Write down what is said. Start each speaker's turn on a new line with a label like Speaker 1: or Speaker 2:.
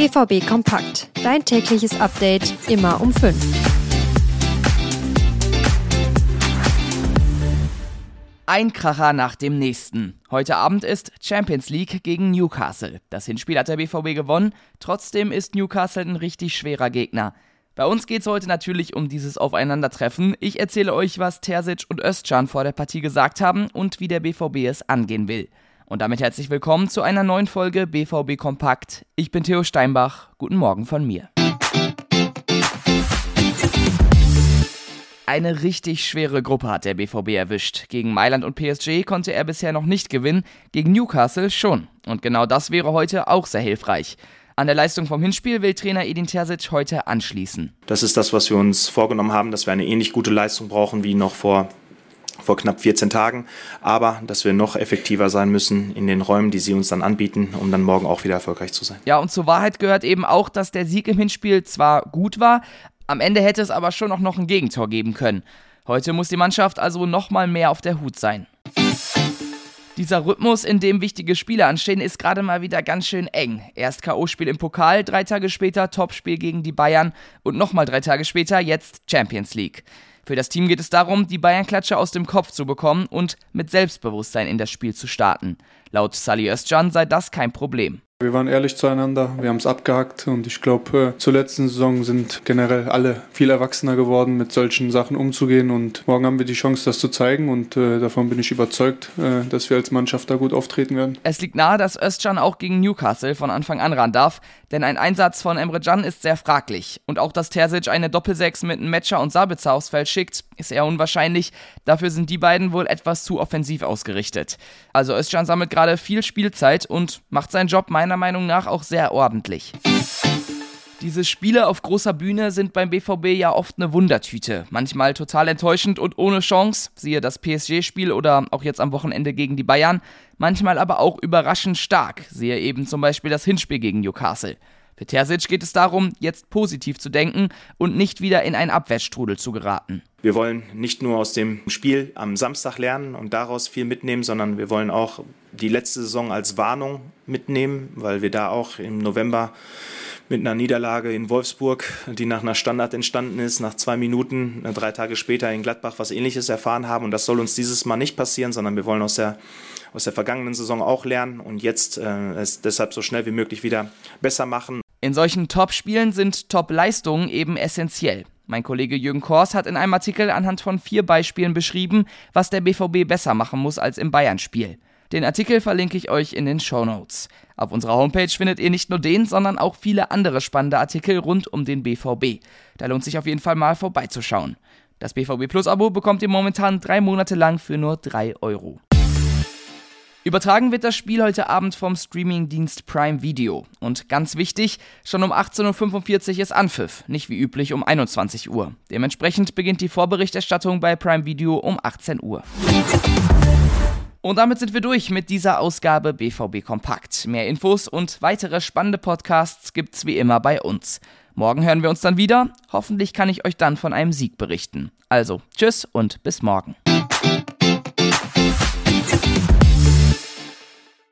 Speaker 1: BVB Kompakt. Dein tägliches Update immer um 5.
Speaker 2: Ein Kracher nach dem nächsten. Heute Abend ist Champions League gegen Newcastle. Das Hinspiel hat der BVB gewonnen, trotzdem ist Newcastle ein richtig schwerer Gegner. Bei uns geht es heute natürlich um dieses Aufeinandertreffen. Ich erzähle euch, was Terzic und Özcan vor der Partie gesagt haben und wie der BVB es angehen will. Und damit herzlich willkommen zu einer neuen Folge BVB Kompakt. Ich bin Theo Steinbach. Guten Morgen von mir. Eine richtig schwere Gruppe hat der BVB erwischt. Gegen Mailand und PSG konnte er bisher noch nicht gewinnen, gegen Newcastle schon. Und genau das wäre heute auch sehr hilfreich. An der Leistung vom Hinspiel will Trainer Edin Terzic heute anschließen.
Speaker 3: Das ist das, was wir uns vorgenommen haben, dass wir eine ähnlich gute Leistung brauchen wie noch vor vor knapp 14 Tagen, aber dass wir noch effektiver sein müssen in den Räumen, die sie uns dann anbieten, um dann morgen auch wieder erfolgreich zu sein.
Speaker 2: Ja, und zur Wahrheit gehört eben auch, dass der Sieg im Hinspiel zwar gut war, am Ende hätte es aber schon auch noch ein Gegentor geben können. Heute muss die Mannschaft also nochmal mehr auf der Hut sein. Dieser Rhythmus, in dem wichtige Spiele anstehen, ist gerade mal wieder ganz schön eng. Erst K.O.-Spiel im Pokal, drei Tage später Topspiel gegen die Bayern und nochmal drei Tage später jetzt Champions League. Für das Team geht es darum, die Bayern-Klatsche aus dem Kopf zu bekommen und mit Selbstbewusstsein in das Spiel zu starten. Laut Sally Özcan sei das kein Problem.
Speaker 4: Wir waren ehrlich zueinander, wir haben es abgehakt und ich glaube, äh, zur letzten Saison sind generell alle viel erwachsener geworden, mit solchen Sachen umzugehen und morgen haben wir die Chance, das zu zeigen und äh, davon bin ich überzeugt, äh, dass wir als Mannschaft da gut auftreten werden.
Speaker 2: Es liegt nahe, dass Özcan auch gegen Newcastle von Anfang an ran darf, denn ein Einsatz von Emre Can ist sehr fraglich und auch, dass Terzic eine Doppelsechs mit Metscher und Sabitzer aufs Feld schickt, ist eher unwahrscheinlich. Dafür sind die beiden wohl etwas zu offensiv ausgerichtet. Also Özcan sammelt gerade viel Spielzeit und macht seinen Job meiner Meinung nach auch sehr ordentlich. Diese Spiele auf großer Bühne sind beim BVB ja oft eine Wundertüte. Manchmal total enttäuschend und ohne Chance, siehe das PSG-Spiel oder auch jetzt am Wochenende gegen die Bayern. Manchmal aber auch überraschend stark, siehe eben zum Beispiel das Hinspiel gegen Newcastle. Für Terzic geht es darum, jetzt positiv zu denken und nicht wieder in einen Abwärtsstrudel zu geraten.
Speaker 3: Wir wollen nicht nur aus dem Spiel am Samstag lernen und daraus viel mitnehmen, sondern wir wollen auch die letzte Saison als Warnung mitnehmen, weil wir da auch im November mit einer Niederlage in Wolfsburg, die nach einer Standard entstanden ist, nach zwei Minuten, äh, drei Tage später in Gladbach was ähnliches erfahren haben. Und das soll uns dieses Mal nicht passieren, sondern wir wollen aus der aus der vergangenen Saison auch lernen und jetzt äh, es deshalb so schnell wie möglich wieder besser machen.
Speaker 2: In solchen Top-Spielen sind Top-Leistungen eben essentiell. Mein Kollege Jürgen Kors hat in einem Artikel anhand von vier Beispielen beschrieben, was der BVB besser machen muss als im Bayern-Spiel. Den Artikel verlinke ich euch in den Show Notes. Auf unserer Homepage findet ihr nicht nur den, sondern auch viele andere spannende Artikel rund um den BVB. Da lohnt sich auf jeden Fall mal vorbeizuschauen. Das BVB Plus Abo bekommt ihr momentan drei Monate lang für nur drei Euro. Übertragen wird das Spiel heute Abend vom Streamingdienst Prime Video. Und ganz wichtig, schon um 18.45 Uhr ist Anpfiff, nicht wie üblich um 21 Uhr. Dementsprechend beginnt die Vorberichterstattung bei Prime Video um 18 Uhr. Und damit sind wir durch mit dieser Ausgabe BVB Kompakt. Mehr Infos und weitere spannende Podcasts gibt's wie immer bei uns. Morgen hören wir uns dann wieder. Hoffentlich kann ich euch dann von einem Sieg berichten. Also, tschüss und bis morgen.